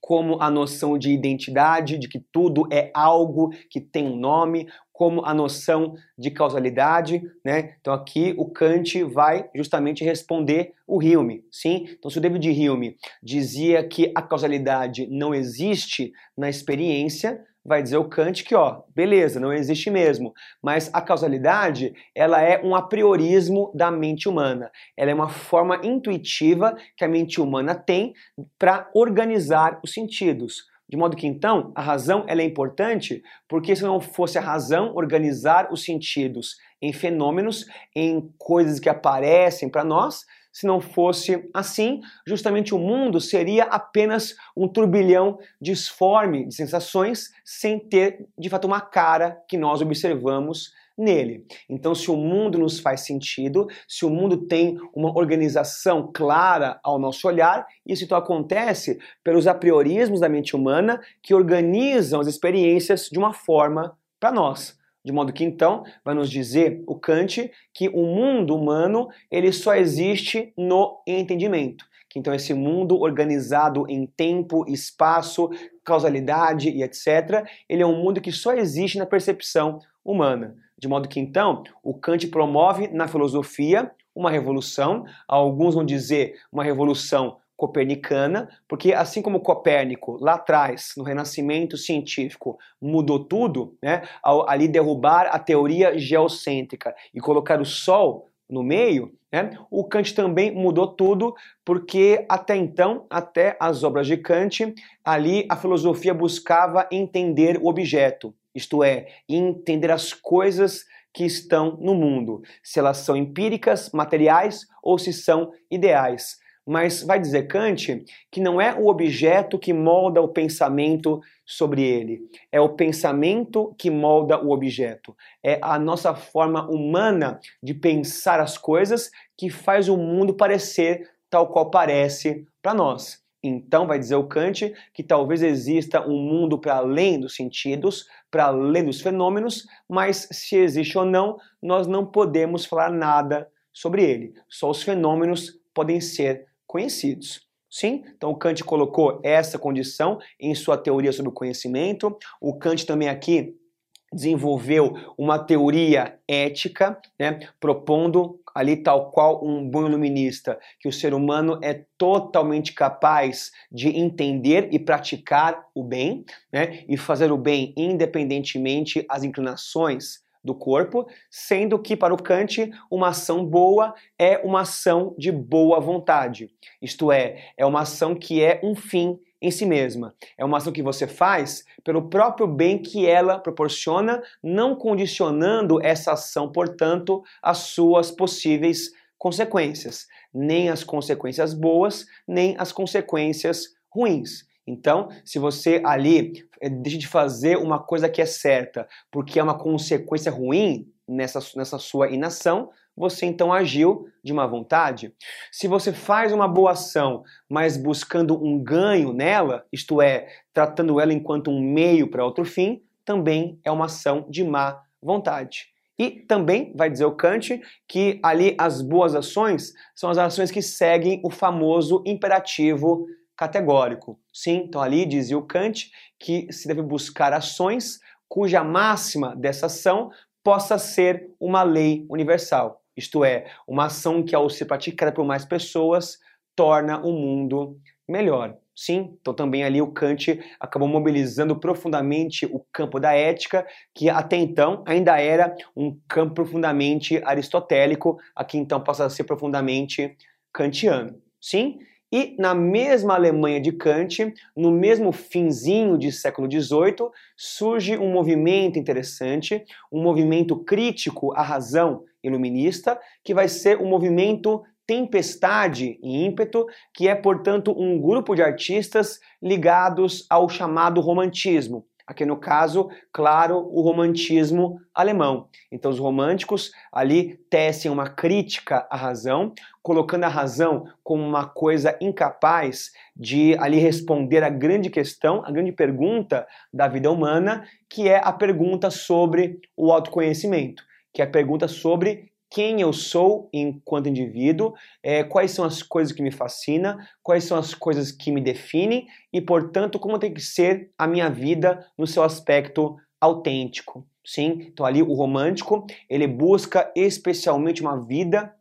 como a noção de identidade, de que tudo é algo que tem um nome, como a noção de causalidade, né? Então aqui o Kant vai justamente responder o Hume, sim? Então se o David Hume dizia que a causalidade não existe na experiência, vai dizer o Kant que, ó, beleza, não existe mesmo, mas a causalidade, ela é um apriorismo da mente humana. Ela é uma forma intuitiva que a mente humana tem para organizar os sentidos. De modo que então a razão ela é importante, porque se não fosse a razão organizar os sentidos em fenômenos, em coisas que aparecem para nós, se não fosse assim, justamente o mundo seria apenas um turbilhão disforme de sensações, sem ter de fato uma cara que nós observamos nele. Então, se o mundo nos faz sentido, se o mundo tem uma organização clara ao nosso olhar, isso então acontece pelos apriorismos da mente humana que organizam as experiências de uma forma para nós. De modo que então vai nos dizer o Kant que o mundo humano ele só existe no entendimento. Que então esse mundo organizado em tempo, espaço, causalidade e etc, ele é um mundo que só existe na percepção humana. De modo que então o Kant promove na filosofia uma revolução, alguns vão dizer uma revolução copernicana, porque assim como Copérnico lá atrás, no Renascimento científico, mudou tudo, né, ao ali derrubar a teoria geocêntrica e colocar o Sol no meio, né, o Kant também mudou tudo, porque até então, até as obras de Kant, ali a filosofia buscava entender o objeto, isto é, entender as coisas que estão no mundo, se elas são empíricas, materiais ou se são ideais. Mas vai dizer Kant que não é o objeto que molda o pensamento sobre ele, é o pensamento que molda o objeto. É a nossa forma humana de pensar as coisas que faz o mundo parecer tal qual parece para nós. Então, vai dizer o Kant que talvez exista um mundo para além dos sentidos, para além dos fenômenos, mas se existe ou não, nós não podemos falar nada sobre ele. Só os fenômenos podem ser conhecidos. Sim, então o Kant colocou essa condição em sua teoria sobre o conhecimento. O Kant também aqui desenvolveu uma teoria ética, né, propondo ali tal qual um bom iluminista, que o ser humano é totalmente capaz de entender e praticar o bem, né, e fazer o bem independentemente as inclinações do corpo, sendo que para o Kant uma ação boa é uma ação de boa vontade. Isto é, é uma ação que é um fim em si mesma. É uma ação que você faz pelo próprio bem que ela proporciona, não condicionando essa ação, portanto, às suas possíveis consequências, nem as consequências boas, nem as consequências ruins. Então, se você ali eh, deixa de fazer uma coisa que é certa porque é uma consequência ruim nessa, nessa sua inação, você então agiu de má vontade. Se você faz uma boa ação, mas buscando um ganho nela, isto é, tratando ela enquanto um meio para outro fim, também é uma ação de má vontade. E também vai dizer o Kant que ali as boas ações são as ações que seguem o famoso imperativo categórico. Sim, então ali dizia o Kant que se deve buscar ações cuja máxima dessa ação possa ser uma lei universal. Isto é, uma ação que ao ser praticada por mais pessoas torna o mundo melhor. Sim, então também ali o Kant acabou mobilizando profundamente o campo da ética, que até então ainda era um campo profundamente aristotélico, aqui então passa a ser profundamente kantiano. Sim, e na mesma Alemanha de Kant, no mesmo finzinho de século XVIII, surge um movimento interessante, um movimento crítico à razão iluminista, que vai ser o um movimento Tempestade e Ímpeto, que é, portanto, um grupo de artistas ligados ao chamado romantismo. Aqui no caso, claro, o romantismo alemão. Então, os românticos ali tecem uma crítica à razão, colocando a razão como uma coisa incapaz de ali responder a grande questão, a grande pergunta da vida humana, que é a pergunta sobre o autoconhecimento, que é a pergunta sobre quem eu sou enquanto indivíduo, é, quais são as coisas que me fascinam, quais são as coisas que me definem e, portanto, como tem que ser a minha vida no seu aspecto autêntico. Sim, então ali o romântico ele busca especialmente uma vida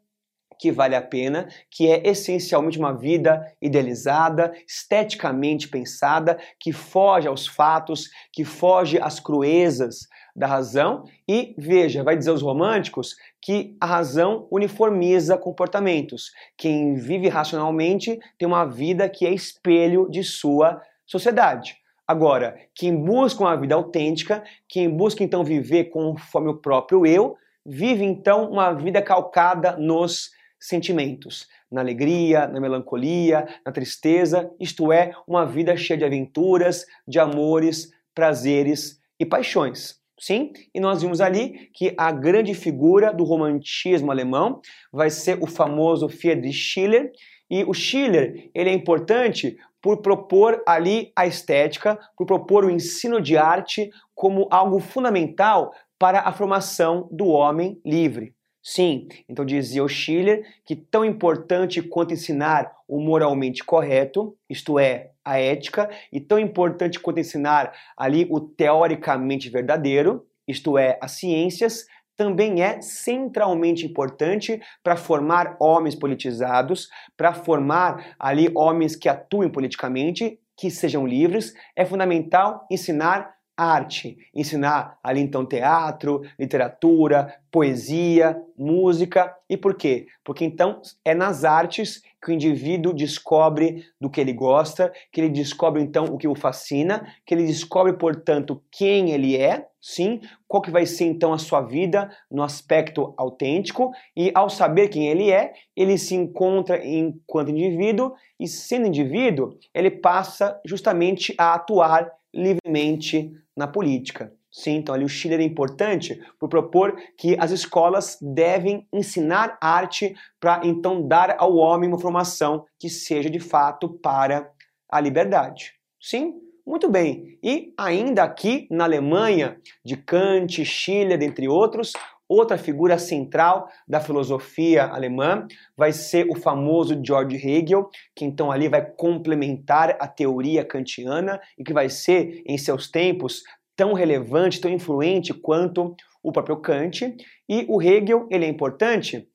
que vale a pena, que é essencialmente uma vida idealizada, esteticamente pensada, que foge aos fatos, que foge às cruezas da razão e veja, vai dizer os românticos que a razão uniformiza comportamentos. Quem vive racionalmente tem uma vida que é espelho de sua sociedade. Agora, quem busca uma vida autêntica, quem busca então viver conforme o próprio eu, vive então uma vida calcada nos sentimentos, na alegria, na melancolia, na tristeza, isto é, uma vida cheia de aventuras, de amores, prazeres e paixões. Sim, e nós vimos ali que a grande figura do romantismo alemão vai ser o famoso Friedrich Schiller, e o Schiller, ele é importante por propor ali a estética, por propor o ensino de arte como algo fundamental para a formação do homem livre. Sim, então dizia o Schiller que tão importante quanto ensinar o moralmente correto, isto é, a ética, e tão importante quanto ensinar ali o teoricamente verdadeiro, isto é, as ciências, também é centralmente importante para formar homens politizados, para formar ali homens que atuem politicamente, que sejam livres. É fundamental ensinar arte, ensinar ali então teatro, literatura, poesia, música. E por quê? Porque então é nas artes que o indivíduo descobre do que ele gosta, que ele descobre então o que o fascina, que ele descobre, portanto, quem ele é, sim, qual que vai ser então a sua vida no aspecto autêntico, e ao saber quem ele é, ele se encontra enquanto indivíduo, e sendo indivíduo, ele passa justamente a atuar livremente na política. Sim, então ali o Schiller é importante por propor que as escolas devem ensinar arte para então dar ao homem uma formação que seja de fato para a liberdade. Sim, muito bem. E ainda aqui na Alemanha, de Kant, Schiller, dentre outros, Outra figura central da filosofia alemã vai ser o famoso George Hegel, que então ali vai complementar a teoria kantiana e que vai ser, em seus tempos, tão relevante, tão influente quanto o próprio Kant. E o Hegel ele é importante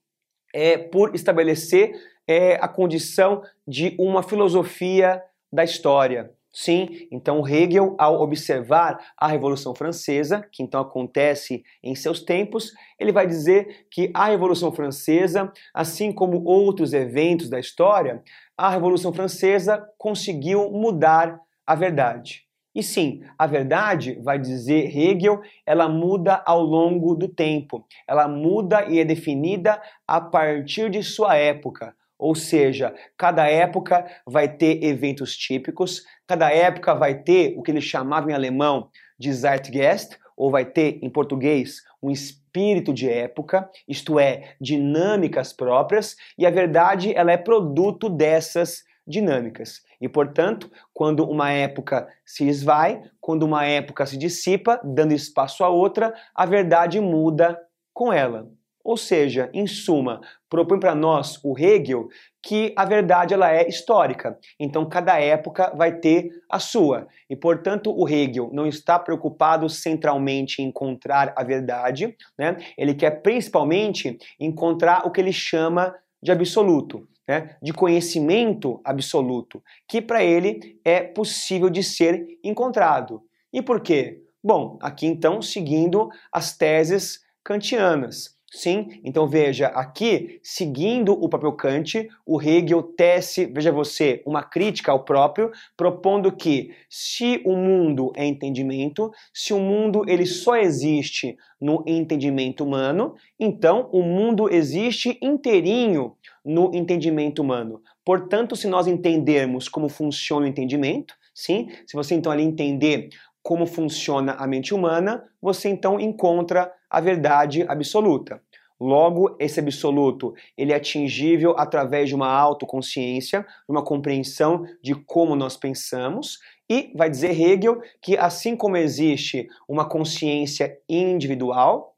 é, por estabelecer é, a condição de uma filosofia da história. Sim, então Hegel, ao observar a Revolução Francesa, que então acontece em seus tempos, ele vai dizer que a Revolução Francesa, assim como outros eventos da história, a Revolução Francesa conseguiu mudar a verdade. E sim, a verdade, vai dizer Hegel, ela muda ao longo do tempo. Ela muda e é definida a partir de sua época. Ou seja, cada época vai ter eventos típicos, cada época vai ter o que eles chamavam em alemão de Zeitgeist, ou vai ter em português um espírito de época, isto é, dinâmicas próprias, e a verdade ela é produto dessas dinâmicas. E, portanto, quando uma época se esvai, quando uma época se dissipa, dando espaço a outra, a verdade muda com ela. Ou seja, em suma, propõe para nós o Hegel que a verdade ela é histórica. Então cada época vai ter a sua. E portanto o Hegel não está preocupado centralmente em encontrar a verdade, né? Ele quer principalmente encontrar o que ele chama de absoluto, né? de conhecimento absoluto, que para ele é possível de ser encontrado. E por quê? Bom, aqui então seguindo as teses kantianas. Sim, então veja, aqui, seguindo o próprio Kant, o Hegel tece, veja você, uma crítica ao próprio, propondo que se o mundo é entendimento, se o mundo ele só existe no entendimento humano, então o mundo existe inteirinho no entendimento humano. Portanto, se nós entendermos como funciona o entendimento, sim, se você então ali entender como funciona a mente humana, você então encontra a verdade absoluta. Logo, esse absoluto, ele é atingível através de uma autoconsciência, de uma compreensão de como nós pensamos, e vai dizer Hegel que assim como existe uma consciência individual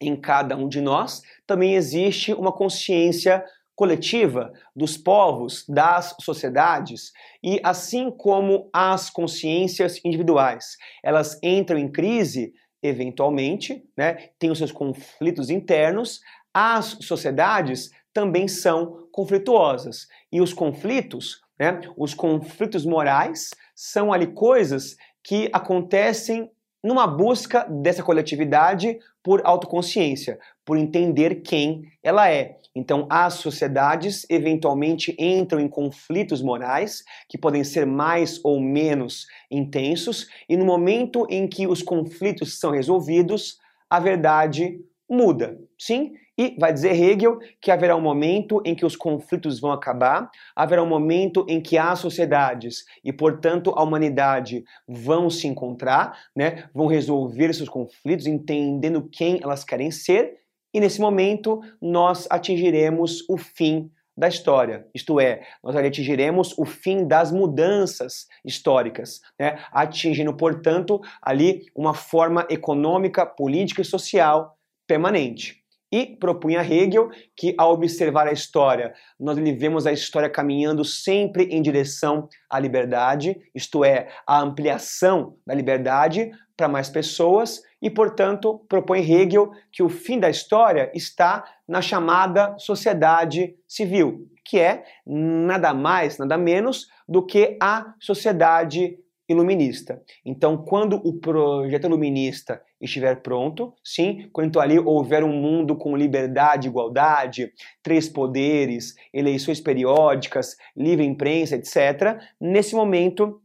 em cada um de nós, também existe uma consciência coletiva dos povos, das sociedades, e assim como as consciências individuais, elas entram em crise eventualmente, né, têm os seus conflitos internos, as sociedades também são conflituosas. E os conflitos, né, os conflitos morais, são ali coisas que acontecem numa busca dessa coletividade por autoconsciência, por entender quem ela é. Então, as sociedades eventualmente entram em conflitos morais que podem ser mais ou menos intensos, e no momento em que os conflitos são resolvidos, a verdade muda. Sim, e vai dizer Hegel que haverá um momento em que os conflitos vão acabar, haverá um momento em que as sociedades e, portanto, a humanidade vão se encontrar, né, vão resolver seus conflitos, entendendo quem elas querem ser, e nesse momento nós atingiremos o fim da história, isto é, nós atingiremos o fim das mudanças históricas, né? atingindo, portanto, ali uma forma econômica, política e social permanente. E propunha Hegel que, ao observar a história, nós vemos a história caminhando sempre em direção à liberdade, isto é, a ampliação da liberdade para mais pessoas, e, portanto, propõe Hegel que o fim da história está na chamada sociedade civil, que é nada mais, nada menos do que a sociedade iluminista. Então, quando o projeto iluminista estiver pronto, sim, quando ali houver um mundo com liberdade, igualdade, três poderes, eleições periódicas, livre imprensa, etc., nesse momento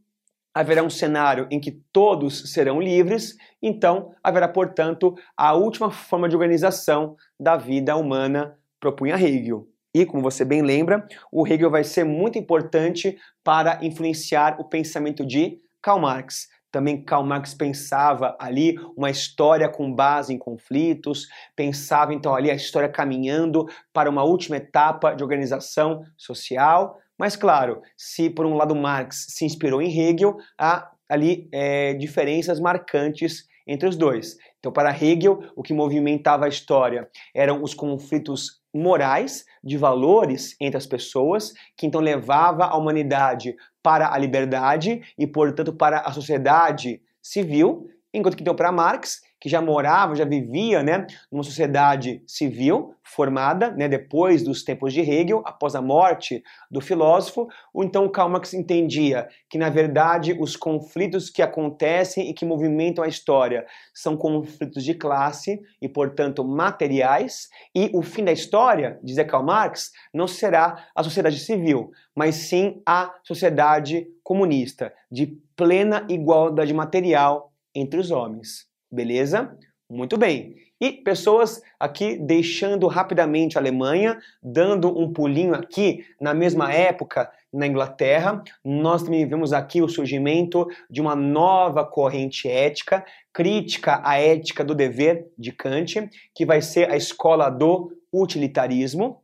haverá um cenário em que todos serão livres, então haverá, portanto, a última forma de organização da vida humana, propunha Hegel. E, como você bem lembra, o Hegel vai ser muito importante para influenciar o pensamento de Karl Marx. Também Karl Marx pensava ali uma história com base em conflitos, pensava então ali a história caminhando para uma última etapa de organização social. Mas claro, se por um lado Marx se inspirou em Hegel, há ali é, diferenças marcantes entre os dois. Então, para Hegel, o que movimentava a história eram os conflitos morais, de valores entre as pessoas, que então levava a humanidade para a liberdade e, portanto, para a sociedade civil, Enquanto que então para Marx, que já morava, já vivia, né, numa sociedade civil formada, né, depois dos tempos de Hegel, após a morte do filósofo, ou então Karl Marx entendia que na verdade os conflitos que acontecem e que movimentam a história são conflitos de classe e, portanto, materiais, e o fim da história, dizia Karl Marx, não será a sociedade civil, mas sim a sociedade comunista, de plena igualdade material entre os homens. Beleza? Muito bem. E pessoas aqui deixando rapidamente a Alemanha, dando um pulinho aqui na mesma época na Inglaterra, nós também vemos aqui o surgimento de uma nova corrente ética, crítica à ética do dever de Kant, que vai ser a escola do utilitarismo.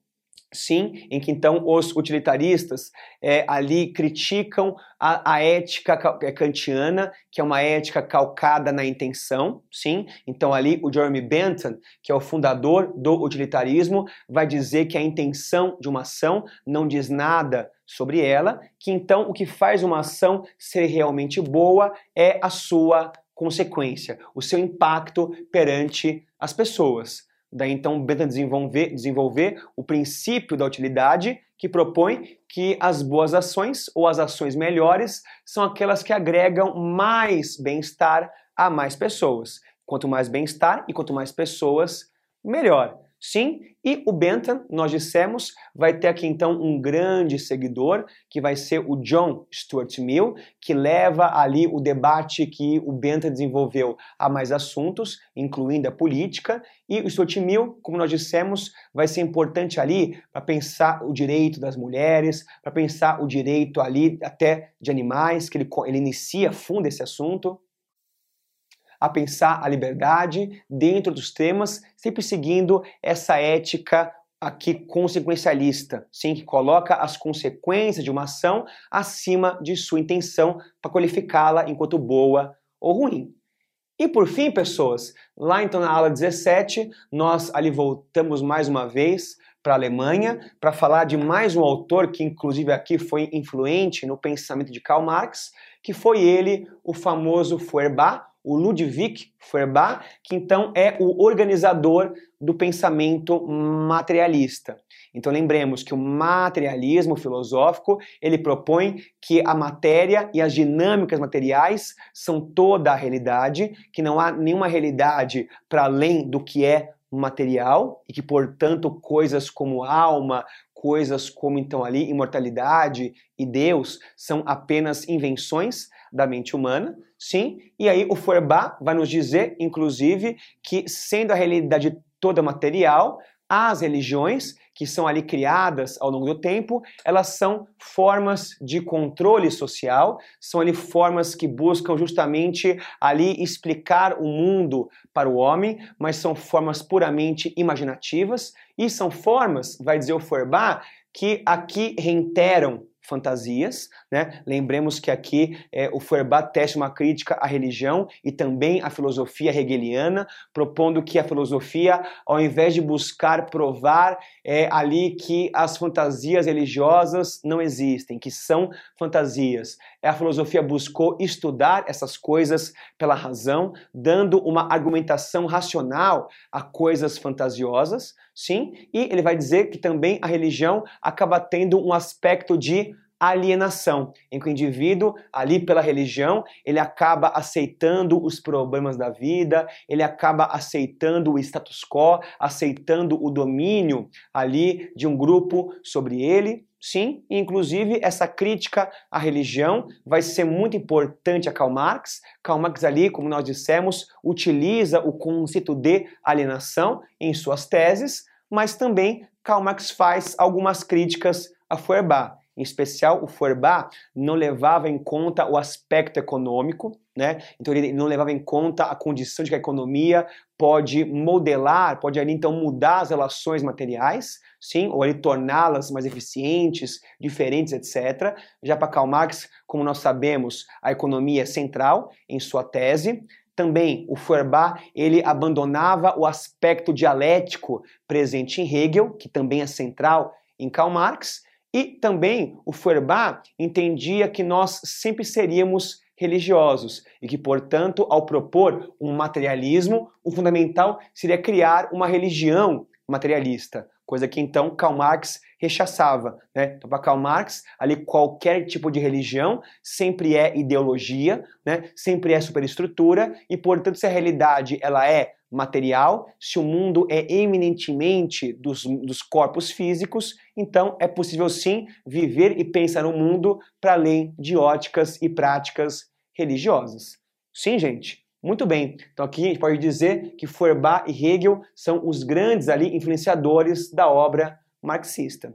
Sim, em que então os utilitaristas é, ali criticam a, a, ética é, kantiana, que é uma ética calcada na intenção, sim. Então ali o Jeremy Bentham, que é o fundador do utilitarismo, vai dizer que a intenção de uma ação não diz nada sobre ela, que então o que faz uma ação ser realmente boa é a sua consequência, o seu impacto perante as pessoas. Daí então Bentham desenvolver, desenvolver o princípio da utilidade que propõe que as boas ações ou as ações melhores são aquelas que agregam mais bem-estar a mais pessoas. Quanto mais bem-estar e quanto mais pessoas, melhor. Sim, e o Bentham, nós dissemos, vai ter aqui então um grande seguidor, que vai ser o John Stuart Mill, que leva ali o debate que o Bentham desenvolveu a mais assuntos, incluindo a política, e o Stuart Mill, como nós dissemos, vai ser importante ali para pensar o direito das mulheres, para pensar o direito ali até de animais, que ele, ele inicia, funda esse assunto a pensar a liberdade dentro dos temas, sempre seguindo essa ética aqui consequencialista, sim, que coloca as consequências de uma ação acima de sua intenção para qualificá-la enquanto boa ou ruim. E por fim, pessoas, lá então na aula 17, nós ali voltamos mais uma vez para a Alemanha para falar de mais um autor que inclusive aqui foi influente no pensamento de Karl Marx, que foi ele, o famoso Feuerbach, o Ludwig Feuerbach, que então é o organizador do pensamento materialista. Então lembremos que o materialismo filosófico, ele propõe que a matéria e as dinâmicas materiais são toda a realidade, que não há nenhuma realidade para além do que é material e que, portanto, coisas como alma, coisas como então ali imortalidade e Deus são apenas invenções da mente humana, sim. E aí o Feuerbach vai nos dizer, inclusive, que sendo a realidade toda material, as religiões que são ali criadas ao longo do tempo, elas são formas de controle social, são ali formas que buscam justamente ali explicar o mundo para o homem, mas são formas puramente imaginativas e são formas, vai dizer o Feuerbach, que aqui reiteram fantasias, né? Lembremos que aqui é, o Feuerbach testa uma crítica à religião e também à filosofia hegeliana, propondo que a filosofia, ao invés de buscar provar é, ali que as fantasias religiosas não existem, que são fantasias, a filosofia buscou estudar essas coisas pela razão, dando uma argumentação racional a coisas fantasiosas, sim, e ele vai dizer que também a religião acaba tendo um aspecto de alienação, em que o indivíduo, ali pela religião, ele acaba aceitando os problemas da vida, ele acaba aceitando o status quo, aceitando o domínio ali de um grupo sobre ele. Sim, inclusive essa crítica à religião vai ser muito importante a Karl Marx. Karl Marx ali, como nós dissemos, utiliza o conceito de alienação em suas teses, mas também Karl Marx faz algumas críticas a Feuerbach. Em especial, o Feuerbach não levava em conta o aspecto econômico, né? Então ele não levava em conta a condição de que a economia pode modelar, pode ali então mudar as relações materiais, sim, ou ali torná-las mais eficientes, diferentes, etc. Já para Karl Marx, como nós sabemos, a economia é central em sua tese. Também o Feuerbach ele abandonava o aspecto dialético presente em Hegel, que também é central em Karl Marx, e também o Feuerbach entendia que nós sempre seríamos religiosos e que, portanto, ao propor um materialismo, o fundamental seria criar uma religião materialista, coisa que então Karl Marx rechaçava. Né? Então, para Karl Marx, ali qualquer tipo de religião sempre é ideologia, né? sempre é superestrutura e, portanto, se a realidade ela é material, se o mundo é eminentemente dos, dos corpos físicos, então é possível sim viver e pensar no mundo para além de óticas e práticas religiosas. Sim, gente. Muito bem. Então aqui a gente pode dizer que Feuerbach e Hegel são os grandes ali influenciadores da obra marxista.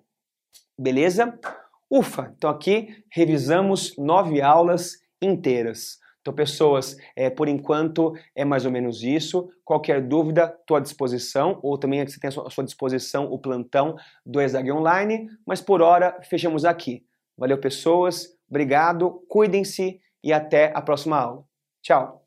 Beleza? Ufa! Então aqui revisamos nove aulas inteiras. Então, pessoas, é, por enquanto é mais ou menos isso. Qualquer dúvida, estou à disposição, ou também você tem à sua disposição o plantão do Exag Online, mas por hora fechamos aqui. Valeu, pessoas, obrigado, cuidem-se e até a próxima aula. Tchau!